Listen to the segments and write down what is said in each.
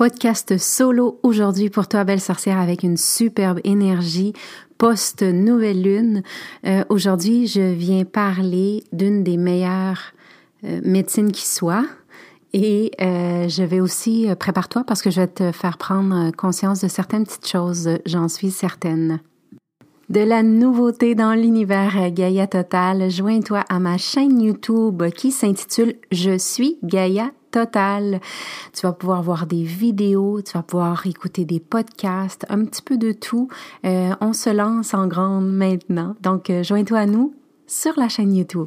podcast solo aujourd'hui pour toi, belle sorcière, avec une superbe énergie post-nouvelle lune. Euh, aujourd'hui, je viens parler d'une des meilleures euh, médecines qui soit. Et euh, je vais aussi, prépare-toi parce que je vais te faire prendre conscience de certaines petites choses, j'en suis certaine. De la nouveauté dans l'univers Gaïa Total, joins-toi à ma chaîne YouTube qui s'intitule Je suis Gaïa Total. Tu vas pouvoir voir des vidéos, tu vas pouvoir écouter des podcasts, un petit peu de tout. Euh, on se lance en grande maintenant. Donc, euh, joins-toi à nous sur la chaîne YouTube.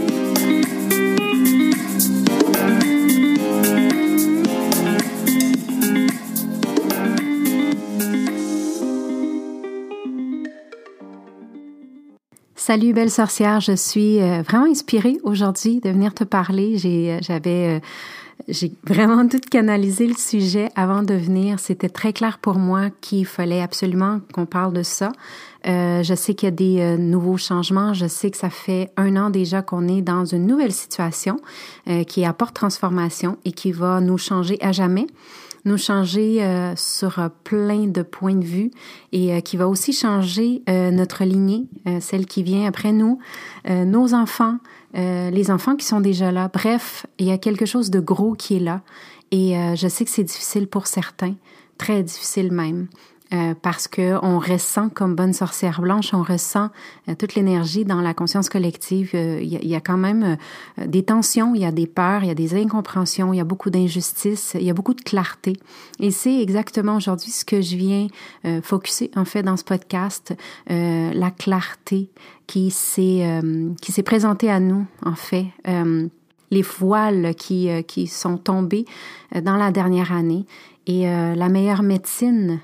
Salut belle sorcière, je suis euh, vraiment inspirée aujourd'hui de venir te parler. J'ai, euh, j'avais, euh, j'ai vraiment tout canalisé le sujet avant de venir. C'était très clair pour moi qu'il fallait absolument qu'on parle de ça. je sais qu'il y a des nouveaux changements. Je sais que ça fait un an déjà qu'on est dans une nouvelle situation qui apporte transformation et qui va nous changer à jamais nous changer euh, sur euh, plein de points de vue et euh, qui va aussi changer notre lignée, celle qui vient après nous, nos enfants, les enfants qui sont déjà là. Bref, il y a quelque chose de gros qui est là et je sais que c'est difficile pour certains, très difficile même. Euh, parce que on ressent comme bonne sorcière blanche, on ressent euh, toute l'énergie dans la conscience collective. Euh, il y, a quand même des tensions, il y a des peurs, il y a des incompréhensions, il y a beaucoup d'injustice, il y a beaucoup de clarté. Et c'est exactement aujourd'hui ce que je viens focuser en fait dans ce podcast, la clarté qui s'est qui s'est présentée à nous en fait les voiles qui, qui sont tombés dans la dernière année. Et la meilleure médecine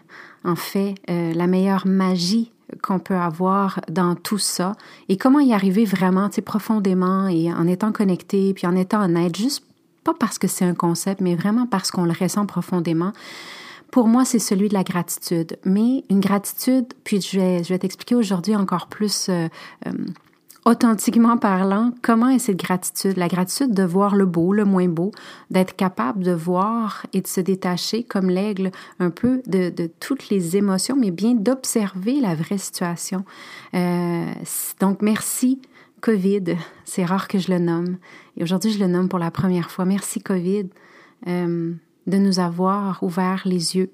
en fait euh, la meilleure magie qu'on peut avoir dans tout ça et comment y arriver vraiment, tu profondément et en étant connecté puis en étant honnête, juste pas parce que c'est un concept, mais vraiment parce qu'on le ressent profondément. Pour moi, c'est celui de la gratitude. Mais une gratitude, puis je vais, je vais t'expliquer aujourd'hui encore plus euh, euh, authentiquement parlant, comment est cette gratitude? La gratitude de voir le beau, le moins beau, d'être capable de voir et de se détacher comme l'aigle un peu de, toutes les émotions, mais bien d'observer la vraie situation. Euh, donc, merci COVID. C'est rare que je le nomme. Et aujourd'hui, je le nomme pour la première fois. Merci COVID euh, de nous avoir ouvert les yeux.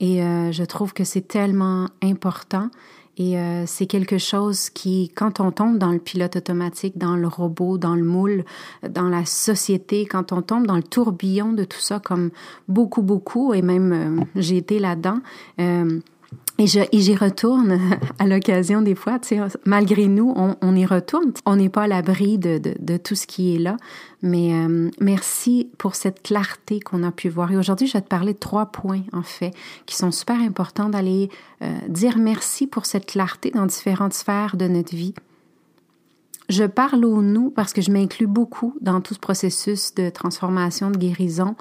Et euh, je trouve que c'est tellement important et euh, c'est quelque chose qui, quand on tombe dans le pilote automatique, dans le robot, dans le moule, dans la société, quand on tombe dans le tourbillon de tout ça, comme beaucoup, beaucoup, et même euh, j'ai été là-dedans, euh, et j'y retourne à l'occasion des fois, tu sais, malgré nous, on, on y retourne. On n'est pas à l'abri de, de, tout ce qui est là, mais euh, merci pour cette clarté qu'on a pu voir. Et aujourd'hui, je vais te parler de trois points, en fait, qui sont super importants d'aller euh, dire merci pour cette clarté dans différentes sphères de notre vie. Je parle au nous parce que je m'inclus beaucoup dans tout ce processus de transformation, de guérison,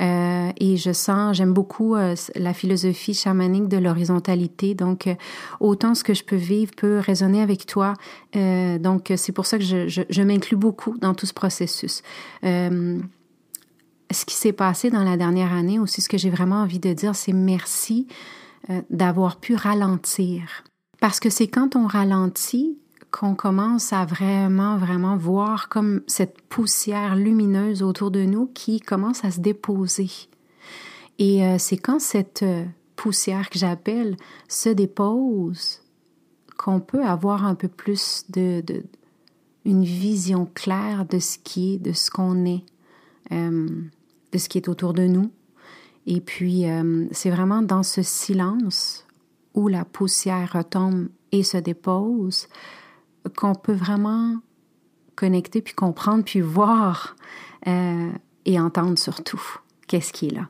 euh, et je sens, j'aime beaucoup euh, la philosophie chamanique de l'horizontalité. Donc, euh, autant ce que je peux vivre peut résonner avec toi. Euh, donc, c'est pour ça que je, je, je m'inclus beaucoup dans tout ce processus. ce qui s'est passé dans la dernière année, aussi ce que j'ai vraiment envie de dire, c'est merci d'avoir pu ralentir. Parce que c'est quand on ralentit qu'on commence à vraiment, vraiment voir comme cette poussière lumineuse autour de nous qui commence à se déposer. Et euh, c'est quand cette euh, poussière que j'appelle se dépose qu'on peut avoir un peu plus de, de, une vision claire de ce qui est, de ce qu'on est, euh, de ce qui est autour de nous. Et puis, c'est vraiment dans ce silence où la poussière retombe et se dépose qu'on peut vraiment connecter, puis comprendre, puis voir euh, et entendre surtout qu'est-ce qui est là.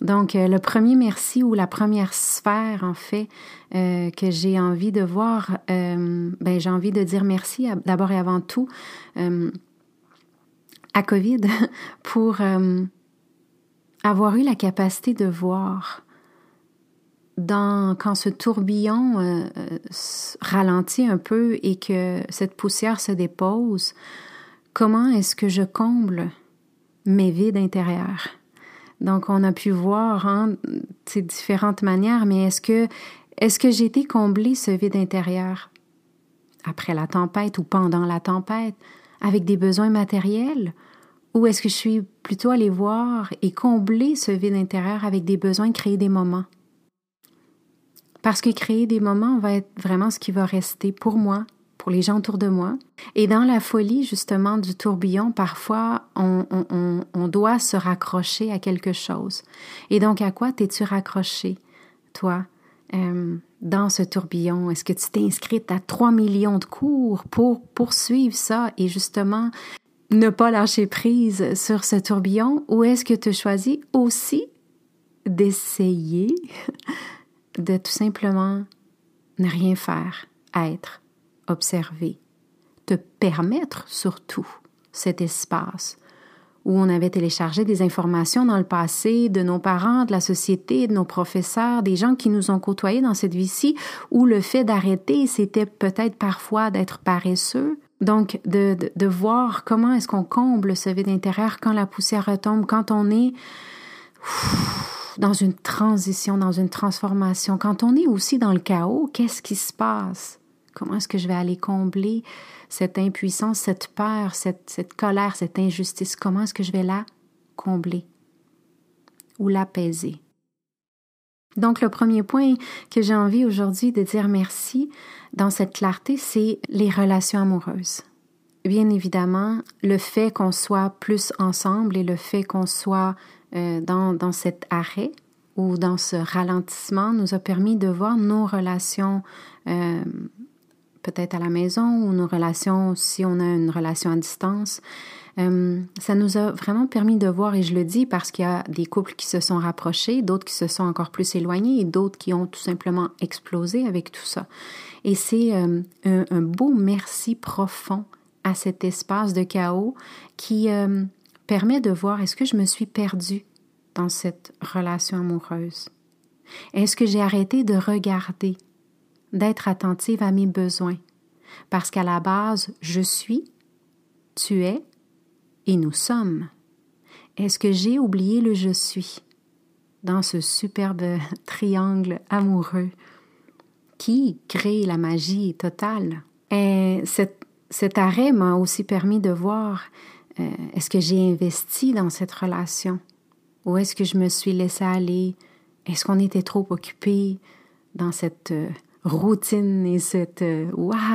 Donc, euh, le premier merci ou la première sphère, en fait, euh, que j'ai envie de voir, ben, j'ai envie de dire merci d'abord et avant tout à COVID pour avoir eu la capacité de voir dans, quand ce tourbillon ralentit un peu et que cette poussière se dépose, comment est-ce que je comble mes vides intérieurs? Donc, on a pu voir hein, ces différentes manières, mais est-ce que, j'ai été comblée ce vide intérieur? Après la tempête ou pendant la tempête? Avec des besoins matériels? Ou est-ce que je suis plutôt allée voir et combler ce vide intérieur avec des besoins, créer des moments? Parce que créer des moments va être vraiment ce qui va rester pour moi pour les gens autour de moi. Et dans la folie, justement, du tourbillon, parfois, on, on, on doit se raccrocher à quelque chose. Et donc, à quoi t'es-tu raccroché, toi, euh, dans ce tourbillon? Est-ce que tu t'es inscrite à 3 millions de cours pour poursuivre ça et justement ne pas lâcher prise sur ce tourbillon? Ou est-ce que tu choisis aussi d'essayer de tout simplement ne rien faire, être, observer, te permettre surtout cet espace où on avait téléchargé des informations dans le passé de nos parents, de la société, de nos professeurs, des gens qui nous ont côtoyés dans cette vie-ci, où le fait d'arrêter, c'était peut-être parfois d'être paresseux. Donc, de, de, de voir comment est-ce qu'on comble ce vide intérieur quand la poussière retombe, quand on est dans une transition, dans une transformation, quand on est aussi dans le chaos, qu'est-ce qui se passe? Comment est-ce que je vais aller combler cette impuissance, cette peur, cette, cette colère, cette injustice? Comment est-ce que je vais la combler ou l'apaiser? Donc, le premier point que j'ai envie aujourd'hui de dire merci dans cette clarté, c'est les relations amoureuses. Bien évidemment, le fait qu'on soit plus ensemble et le fait qu'on soit euh, dans, dans cet arrêt ou dans ce ralentissement nous a permis de voir nos relations euh, peut-être à la maison ou nos relations, si on a une relation à distance. Euh, ça nous a vraiment permis de voir, et je le dis parce qu'il y a des couples qui se sont rapprochés, d'autres qui se sont encore plus éloignés et d'autres qui ont tout simplement explosé avec tout ça. Et c'est un, beau merci profond à cet espace de chaos qui permet de voir est-ce que je me suis perdue dans cette relation amoureuse? Est-ce que j'ai arrêté de regarder d'être attentive à mes besoins, parce qu'à la base, je suis, tu es et nous sommes. Est-ce que j'ai oublié le je suis dans ce superbe triangle amoureux qui crée la magie totale? Et cet, cet arrêt m'a aussi permis de voir euh, est-ce que j'ai investi dans cette relation? Ou est-ce que je me suis laissé aller? Est-ce qu'on était trop occupé dans cette euh, routine et cette, euh,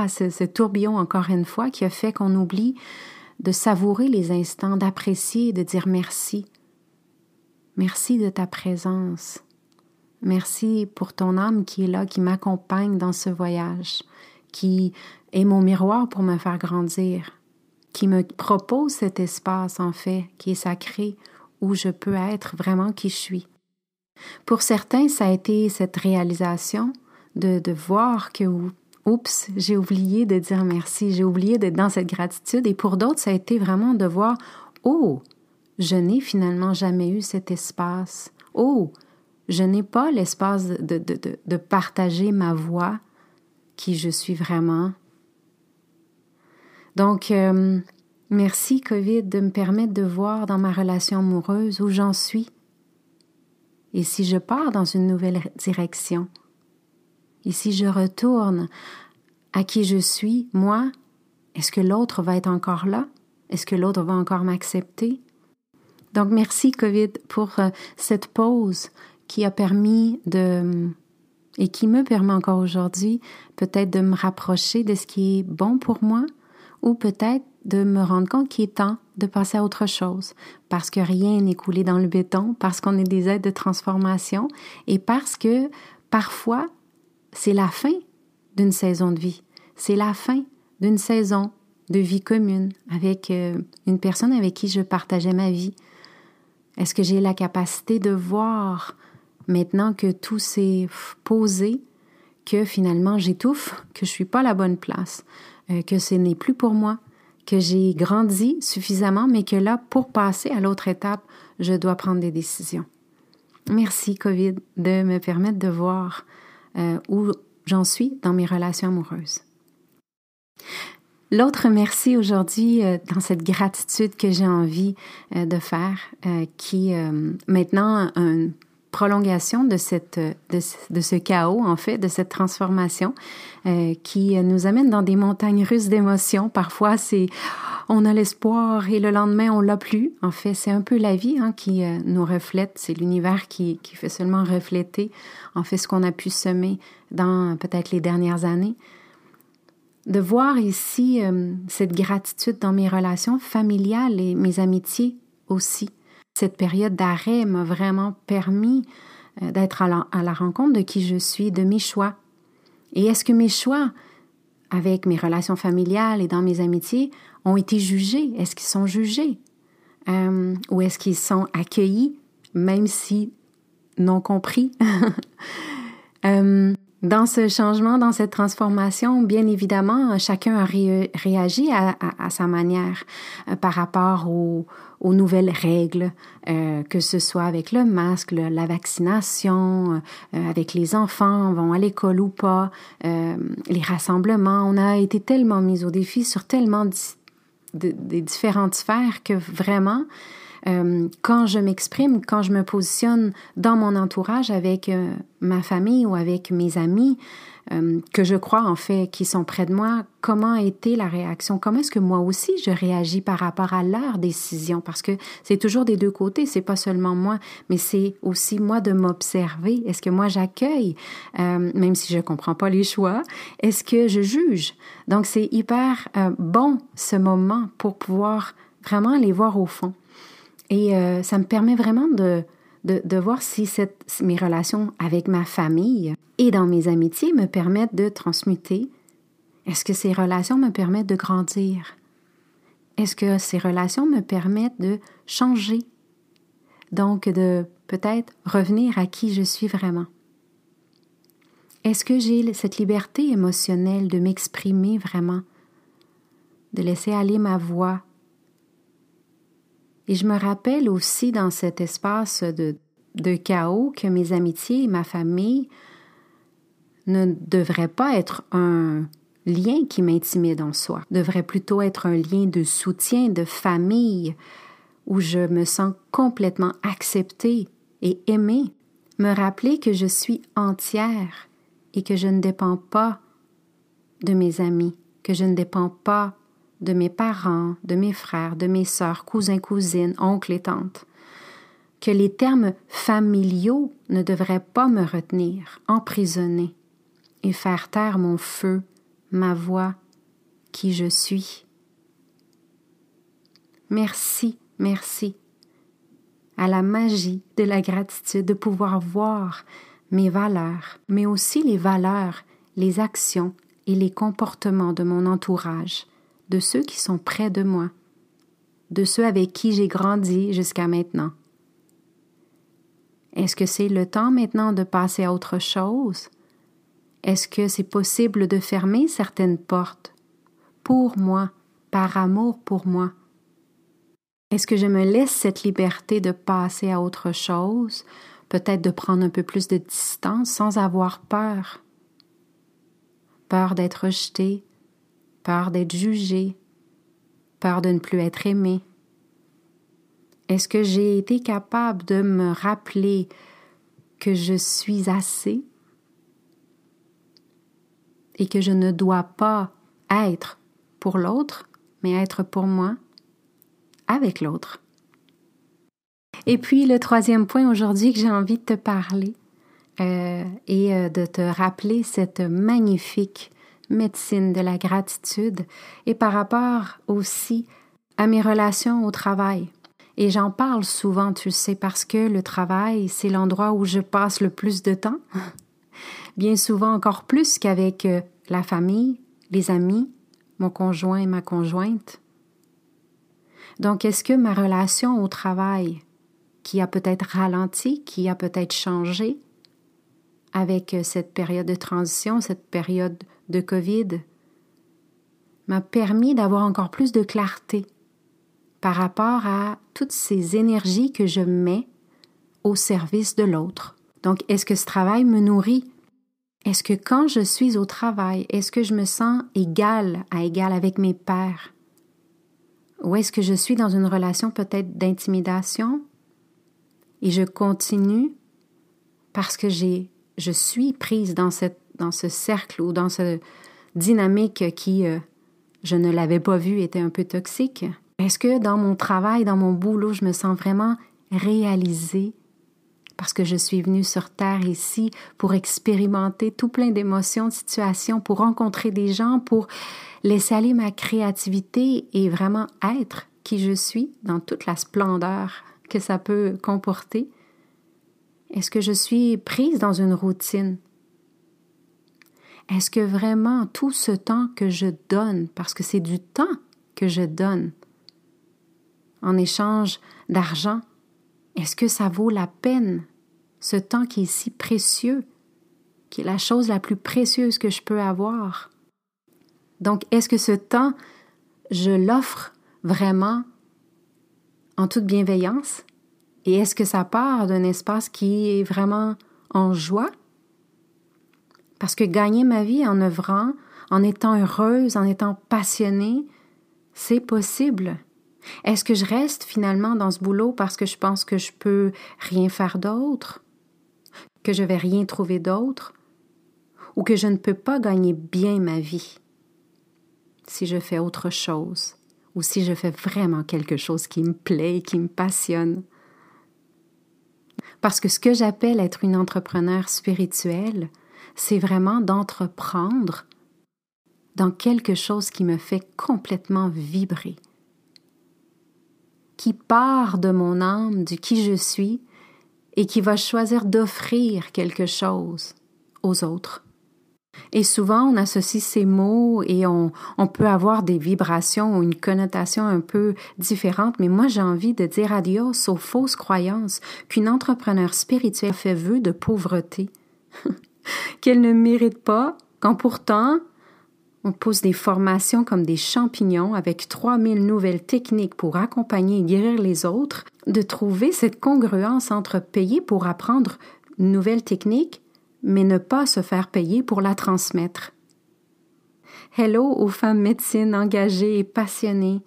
ce, ce, tourbillon encore une fois qui a fait qu'on oublie de savourer les instants, d'apprécier, de dire merci. Merci de ta présence. Merci pour ton âme qui est là, qui m'accompagne dans ce voyage, qui est mon miroir pour me faire grandir, qui me propose cet espace en fait, qui est sacré, où je peux être vraiment qui je suis. Pour certains, ça a été cette réalisation, de, de voir que, oups, j'ai oublié de dire merci, j'ai oublié d'être dans cette gratitude. Et pour d'autres, ça a été vraiment de voir, oh, je n'ai finalement jamais eu cet espace. Oh, je n'ai pas l'espace de, de, de, de, partager ma voix, qui je suis vraiment. Donc, euh, merci COVID de me permettre de voir dans ma relation amoureuse où j'en suis. Et si je pars dans une nouvelle direction, et si je retourne à qui je suis, moi, est-ce que l'autre va être encore là? Est-ce que l'autre va encore m'accepter? Donc, merci, COVID, pour euh, cette pause qui a permis de, et qui me permet encore aujourd'hui peut-être de me rapprocher de ce qui est bon pour moi ou peut-être de me rendre compte qu'il est temps de passer à autre chose. Parce que rien n'est coulé dans le béton, parce qu'on est des aides de transformation et parce que parfois c'est la fin d'une saison de vie, c'est la fin d'une saison de vie commune avec euh, une personne avec qui je partageais ma vie. Est-ce que j'ai la capacité de voir maintenant que tout s'est posé, que finalement j'étouffe, que je suis pas la bonne place, euh, que ce n'est plus pour moi, que j'ai grandi suffisamment, mais que là, pour passer à l'autre étape, je dois prendre des décisions. Merci, COVID, de me permettre de voir euh, où j'en suis dans mes relations amoureuses. L'autre merci aujourd'hui euh, dans cette gratitude que j'ai envie de faire, qui maintenant un prolongation de, cette, de, ce chaos, en fait, de cette transformation euh, qui nous amène dans des montagnes russes d'émotions. Parfois, c'est on a l'espoir et le lendemain, on l'a plus. En fait, c'est un peu la vie hein, qui euh, nous reflète. C'est l'univers qui, qui fait seulement refléter, en fait, ce qu'on a pu semer dans peut-être les dernières années. De voir ici euh, cette gratitude dans mes relations familiales et mes amitiés aussi cette période d'arrêt m'a vraiment permis euh, d'être à la, rencontre de qui je suis, de mes choix. Et est-ce que mes choix, avec mes relations familiales et dans mes amitiés, ont été jugés? Est-ce qu'ils sont jugés? Euh, ou est-ce qu'ils sont accueillis, même si non compris? Euh, dans ce changement, dans cette transformation, bien évidemment, chacun a réagi à, sa manière par rapport aux, nouvelles règles, euh, que ce soit avec le masque, la vaccination, euh, avec les enfants, vont à l'école ou pas, euh, les rassemblements. On a été tellement mis au défi sur tellement de, de différentes sphères que vraiment, euh, quand je m'exprime, quand je me positionne dans mon entourage avec euh, ma famille ou avec mes amis, euh, que je crois en fait qui sont près de moi, comment a été la réaction? Comment est-ce que moi aussi je réagis par rapport à leur décision? Parce que c'est toujours des deux côtés, c'est pas seulement moi, mais c'est aussi moi de m'observer. Est-ce que moi j'accueille, même si je comprends pas les choix Est-ce que je juge? Donc c'est hyper bon ce moment pour pouvoir vraiment aller voir au fond. Et ça me permet vraiment de de, voir si mes relations avec ma famille et dans mes amitiés me permettent de transmuter. Est-ce que ces relations me permettent de grandir? Est-ce que ces relations me permettent de changer? Donc de peut-être revenir à qui je suis vraiment. Est-ce que j'ai cette liberté émotionnelle de m'exprimer vraiment, de laisser aller ma voix, et je me rappelle aussi dans cet espace de, chaos que mes amitiés et ma famille ne devraient pas être un lien qui m'intimide en soi, devrait plutôt être un lien de soutien, de famille, où je me sens complètement acceptée et aimée, me rappeler que je suis entière et que je ne dépends pas de mes amis, que je ne dépends pas de mes parents, de mes frères, de mes sœurs, cousins, cousines, oncles et tantes, que les termes familiaux ne devraient pas me retenir, emprisonner, et faire taire mon feu, ma voix, qui je suis. Merci, merci à la magie de la gratitude de pouvoir voir mes valeurs, mais aussi les valeurs, les actions et les comportements de mon entourage, de ceux qui sont près de moi, de ceux avec qui j'ai grandi jusqu'à maintenant. Est-ce que c'est le temps maintenant de passer à autre chose? Est-ce que c'est possible de fermer certaines portes pour moi, par amour pour moi? Est-ce que je me laisse cette liberté de passer à autre chose, peut-être de prendre un peu plus de distance sans avoir peur? Peur d'être rejeté, peur d'être jugé, peur de ne plus être aimé? Est-ce que j'ai été capable de me rappeler que je suis assez? Et que je ne dois pas être pour l'autre, mais être pour moi, avec l'autre? Et puis le troisième point aujourd'hui que j'ai envie de te parler, euh, et euh, de te rappeler cette magnifique médecine de la gratitude et par rapport aussi à mes relations au travail. Et j'en parle souvent, tu sais, parce que le travail, c'est l'endroit où je passe le plus de temps, bien souvent encore plus qu'avec euh, la famille, les amis, mon conjoint et ma conjointe. Donc, est-ce que ma relation au travail, qui a peut-être ralenti, qui a peut-être changé avec euh, cette période de transition, cette période de COVID, m'a permis d'avoir encore plus de clarté par rapport à toutes ces énergies que je mets au service de l'autre. Donc, est-ce que ce travail me nourrit? Est-ce que quand je suis au travail, est-ce que je me sens égal à égal avec mes pères? Ou est-ce que je suis dans une relation peut-être d'intimidation et je continue parce que j'ai, je suis prise dans, cette, dans ce cercle ou dans cette dynamique qui, euh, je ne l'avais pas vu, était un peu toxique? Est-ce que dans mon travail, dans mon boulot, je me sens vraiment réalisée parce que je suis venue sur Terre ici pour expérimenter tout plein d'émotions, de situations, pour rencontrer des gens, pour laisser aller ma créativité et vraiment être qui je suis dans toute la splendeur que ça peut comporter? Est-ce que je suis prise dans une routine? Est-ce que vraiment tout ce temps que je donne, parce que c'est du temps que je donne, en échange d'argent, est-ce que ça vaut la peine, ce temps qui est si précieux, qui est la chose la plus précieuse que je peux avoir? Donc, est-ce que ce temps, je l'offre vraiment en toute bienveillance? Et est-ce que ça part d'un espace qui est vraiment en joie? Parce que gagner ma vie en œuvrant, en étant heureuse, en étant passionnée, c'est possible. Est-ce que je reste finalement dans ce boulot parce que je pense que je peux rien faire d'autre, que je vais rien trouver d'autre, ou que je ne peux pas gagner bien ma vie si je fais autre chose, ou si je fais vraiment quelque chose qui me plaît, qui me passionne? Parce que ce que j'appelle être une entrepreneur spirituelle, c'est vraiment d'entreprendre dans quelque chose qui me fait complètement vibrer, qui part de mon âme, du qui je suis, et qui va choisir d'offrir quelque chose aux autres. Et souvent, on associe ces mots et on, peut avoir des vibrations ou une connotation un peu différente, mais moi j'ai envie de dire adios aux fausses croyances qu'une entrepreneur spirituelle fait vœu de pauvreté, qu'elle ne mérite pas, quand pourtant on pose des formations comme des champignons avec 3000 nouvelles techniques pour accompagner et guérir les autres, de trouver cette congruence entre payer pour apprendre une nouvelle technique, mais ne pas se faire payer pour la transmettre. Hello aux femmes médecines engagées et passionnées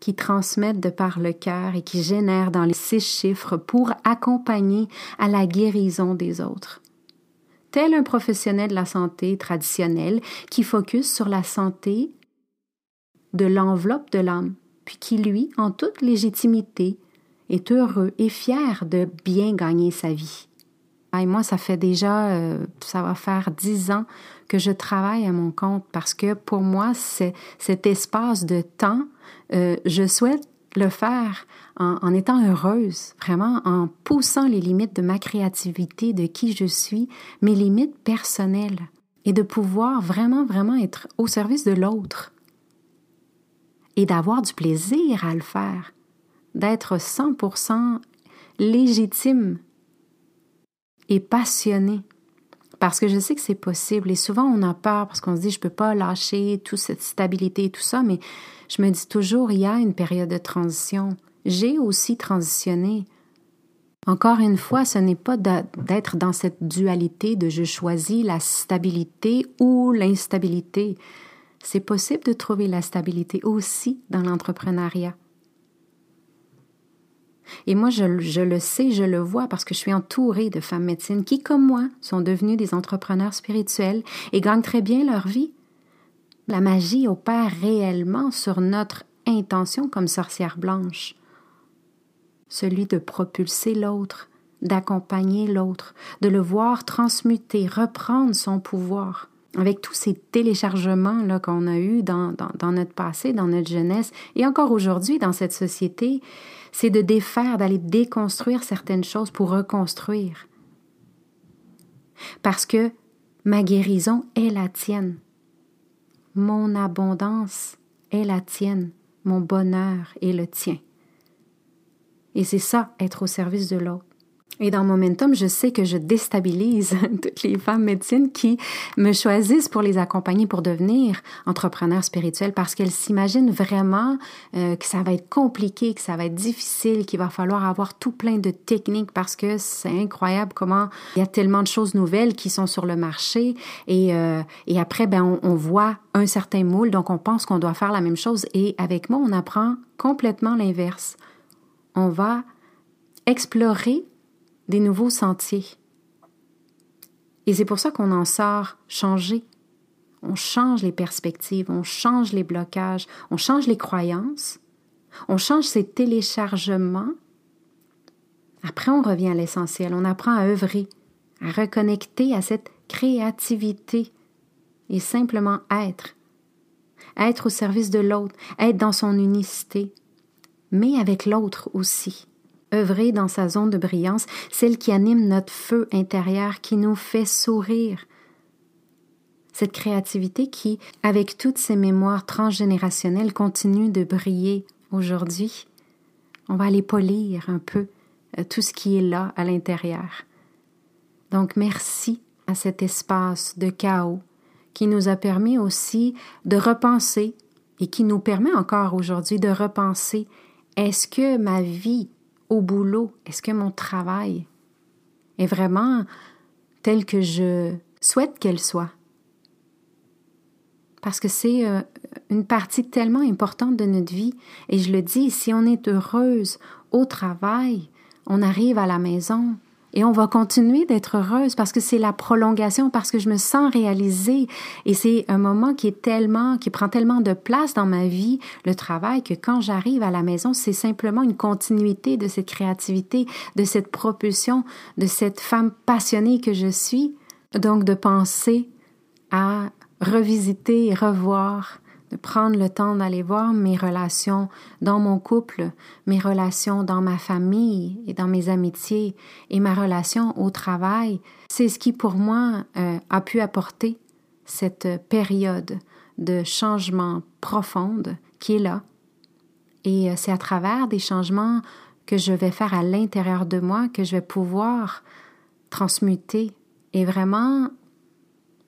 qui transmettent de par le cœur et qui génèrent dans les six chiffres pour accompagner à la guérison des autres tel un professionnel de la santé traditionnel qui focus sur la santé de l'enveloppe de l'âme, puis qui, lui, en toute légitimité, est heureux et fier de bien gagner sa vie. Moi, ça fait déjà, euh, ça va faire dix ans que je travaille à mon compte parce que pour moi, cet espace de temps, euh, je souhaite le faire en, étant heureuse, vraiment en poussant les limites de ma créativité, de qui je suis, mes limites personnelles, et de pouvoir vraiment, vraiment être au service de l'autre, et d'avoir du plaisir à le faire, d'être 100% légitime et passionné. Parce que je sais que c'est possible et souvent on a peur parce qu'on se dit je peux pas lâcher toute cette stabilité et tout ça, mais je me dis toujours il y a une période de transition j'ai aussi transitionné. Encore une fois, ce n'est pas d'être dans cette dualité de je choisis la stabilité ou l'instabilité. C'est possible de trouver la stabilité aussi dans l'entrepreneuriat. Et moi, je, le sais, je le vois parce que je suis entourée de femmes médecines qui, comme moi, sont devenues des entrepreneurs spirituels et gagnent très bien leur vie. La magie opère réellement sur notre intention comme sorcière blanche celui de propulser l'autre d'accompagner l'autre, de le voir transmuter, reprendre son pouvoir. Avec tous ces téléchargements là qu'on a eus dans, notre passé, dans notre jeunesse, et encore aujourd'hui dans cette société, c'est de défaire, d'aller déconstruire certaines choses pour reconstruire. Parce que ma guérison est la tienne. Mon abondance est la tienne. Mon bonheur est le tien. Et c'est ça, être au service de l'autre. Et dans Momentum, je sais que je déstabilise toutes les femmes médecines qui me choisissent pour les accompagner pour devenir entrepreneurs spirituels parce qu'elles s'imaginent vraiment euh, que ça va être compliqué, que ça va être difficile, qu'il va falloir avoir tout plein de techniques parce que c'est incroyable comment il y a tellement de choses nouvelles qui sont sur le marché et, euh, et après, ben, on, on voit un certain moule, donc on pense qu'on doit faire la même chose et avec moi, on apprend complètement l'inverse. On va explorer des nouveaux sentiers. Et c'est pour ça qu'on en sort changé. On change les perspectives, on change les blocages, on change les croyances, on change ces téléchargements. Après, on revient à l'essentiel, on apprend à œuvrer, à reconnecter à cette créativité et simplement être. Être au service de l'autre, être dans son unicité, mais avec l'autre aussi œuvrer dans sa zone de brillance, celle qui anime notre feu intérieur, qui nous fait sourire. Cette créativité qui, avec toutes ces mémoires transgénérationnelles, continue de briller aujourd'hui. On va aller polir un peu euh, tout ce qui est là à l'intérieur. Donc merci à cet espace de chaos qui nous a permis aussi de repenser et qui nous permet encore aujourd'hui de repenser est-ce que ma vie au boulot, est-ce que mon travail est vraiment tel que je souhaite qu'elle soit? Parce que c'est euh, une partie tellement importante de notre vie. Et je le dis, si on est heureuse au travail, on arrive à la maison, et on va continuer d'être heureuse parce que c'est la prolongation, parce que je me sens réalisée. Et c'est un moment qui est tellement, qui prend tellement de place dans ma vie, le travail, que quand j'arrive à la maison, c'est simplement une continuité de cette créativité, de cette propulsion, de cette femme passionnée que je suis. Donc de penser à revisiter et revoir de prendre le temps d'aller voir mes relations dans mon couple, mes relations dans ma famille et dans mes amitiés et ma relation au travail. C'est ce qui pour moi euh, a pu apporter cette période de changement profonde qui est là. Et euh, c'est à travers des changements que je vais faire à l'intérieur de moi que je vais pouvoir transmuter et vraiment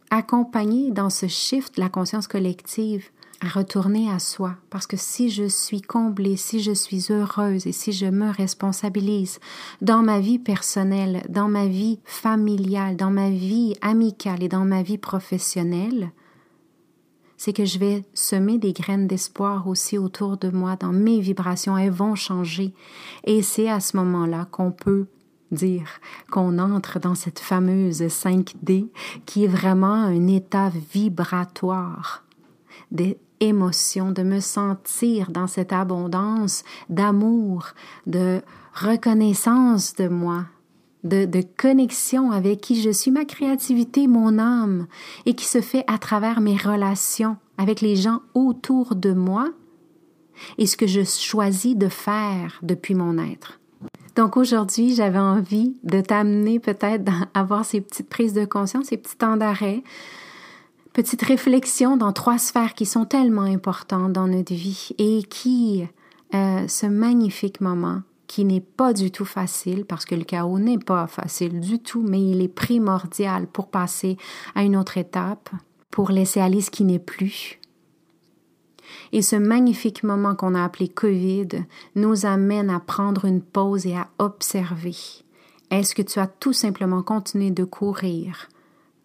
accompagner dans ce shift la conscience collective à retourner à soi, parce que si je suis comblée, si je suis heureuse et si je me responsabilise dans ma vie personnelle, dans ma vie familiale, dans ma vie amicale et dans ma vie professionnelle, c'est que je vais semer des graines d'espoir aussi autour de moi, dans mes vibrations, elles vont changer. Et c'est à ce moment-là qu'on peut dire qu'on entre dans cette fameuse 5D qui est vraiment un état vibratoire émotion, de me sentir dans cette abondance d'amour, de reconnaissance de moi, de, de, connexion avec qui je suis, ma créativité, mon âme, et qui se fait à travers mes relations avec les gens autour de moi et ce que je choisis de faire depuis mon être. Donc aujourd'hui, j'avais envie de t'amener peut-être à avoir ces petites prises de conscience, ces petits temps d'arrêt, petite réflexion dans trois sphères qui sont tellement importantes dans notre vie et qui, euh, ce magnifique moment qui n'est pas du tout facile parce que le chaos n'est pas facile du tout, mais il est primordial pour passer à une autre étape, pour laisser aller ce qui n'est plus. Et ce magnifique moment qu'on a appelé Covid nous amène à prendre une pause et à observer. Est-ce que tu as tout simplement continué de courir?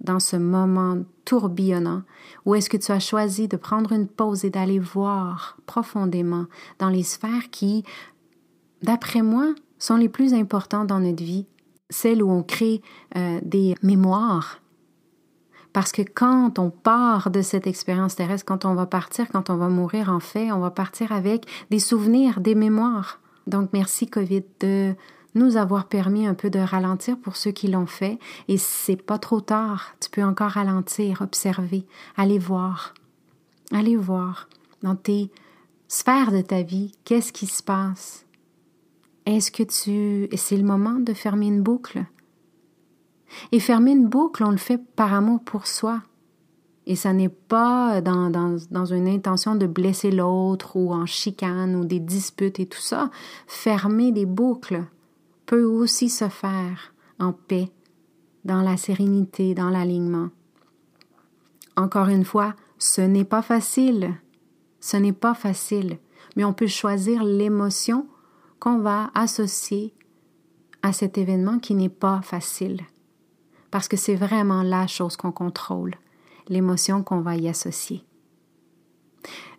Dans ce moment tourbillonnant ou est-ce que tu as choisi de prendre une pause et d'aller voir profondément dans les sphères qui, d'après moi, sont les plus importantes dans notre vie, celles où on crée euh, des mémoires. Parce que quand on part de cette expérience terrestre, quand on va partir, quand on va mourir, en fait, on va partir avec des souvenirs, des mémoires. Donc, merci COVID de nous avoir permis un peu de ralentir pour ceux qui l'ont fait. Et c'est pas trop tard. Tu peux encore ralentir, observer, aller voir. Aller voir dans tes sphères de ta vie, qu'est-ce qui se passe? Est-ce que tu. C'est le moment de fermer une boucle? Et fermer une boucle, on le fait par amour pour soi. Et ça n'est pas dans, dans, dans, une intention de blesser l'autre ou en chicane ou des disputes et tout ça. Fermer des boucles peut aussi se faire en paix, dans la sérénité, dans l'alignement. Encore une fois, ce n'est pas facile. Ce n'est pas facile, mais on peut choisir l'émotion qu'on va associer à cet événement qui n'est pas facile. Parce que c'est vraiment la chose qu'on contrôle l'émotion qu'on va y associer.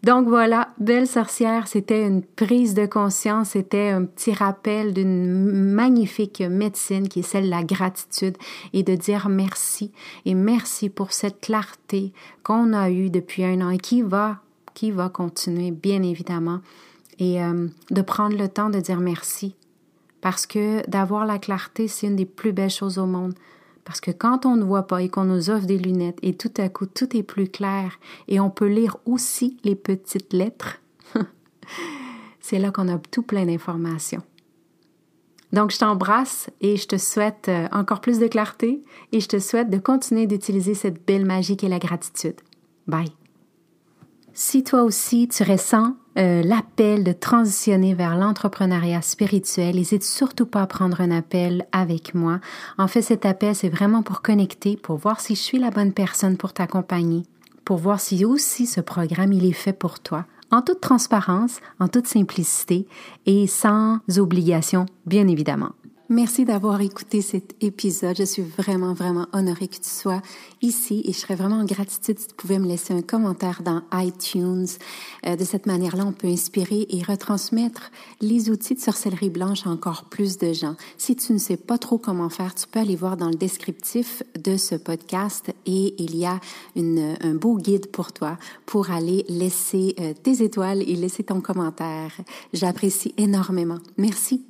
Donc voilà, Belle sorcière, c'était une prise de conscience, c'était un petit rappel d'une magnifique médecine qui est celle de la gratitude et de dire merci. Et merci pour cette clarté qu'on a eue depuis un an et qui va, qui va continuer bien évidemment. Et euh, de prendre le temps de dire merci. Parce que d'avoir la clarté, c'est une des plus belles choses au monde. Parce que quand on ne voit pas et qu'on nous offre des lunettes et tout à coup tout est plus clair et on peut lire aussi les petites lettres, c'est là qu'on a tout plein d'informations. Donc je t'embrasse et je te souhaite euh, encore plus de clarté et je te souhaite de continuer d'utiliser cette belle magie qu'est la gratitude. Bye. Si toi aussi tu ressens euh, l'appel de transitionner vers l'entrepreneuriat spirituel, n'hésite surtout pas à prendre un appel avec moi. En fait, cet appel, c'est vraiment pour connecter, pour voir si je suis la bonne personne pour t'accompagner, pour voir si aussi ce programme, il est fait pour toi, en toute transparence, en toute simplicité et sans obligation, bien évidemment. Merci d'avoir écouté cet épisode. Je suis vraiment, vraiment honorée que tu sois ici et je serais vraiment en gratitude si tu pouvais me laisser un commentaire dans iTunes. Euh, de cette manière-là, on peut inspirer et retransmettre les outils de sorcellerie blanche à encore plus de gens. Si tu ne sais pas trop comment faire, tu peux aller voir dans le descriptif de ce podcast et il y a une, un beau guide pour toi pour aller laisser euh, tes étoiles et laisser ton commentaire. J'apprécie énormément. Merci.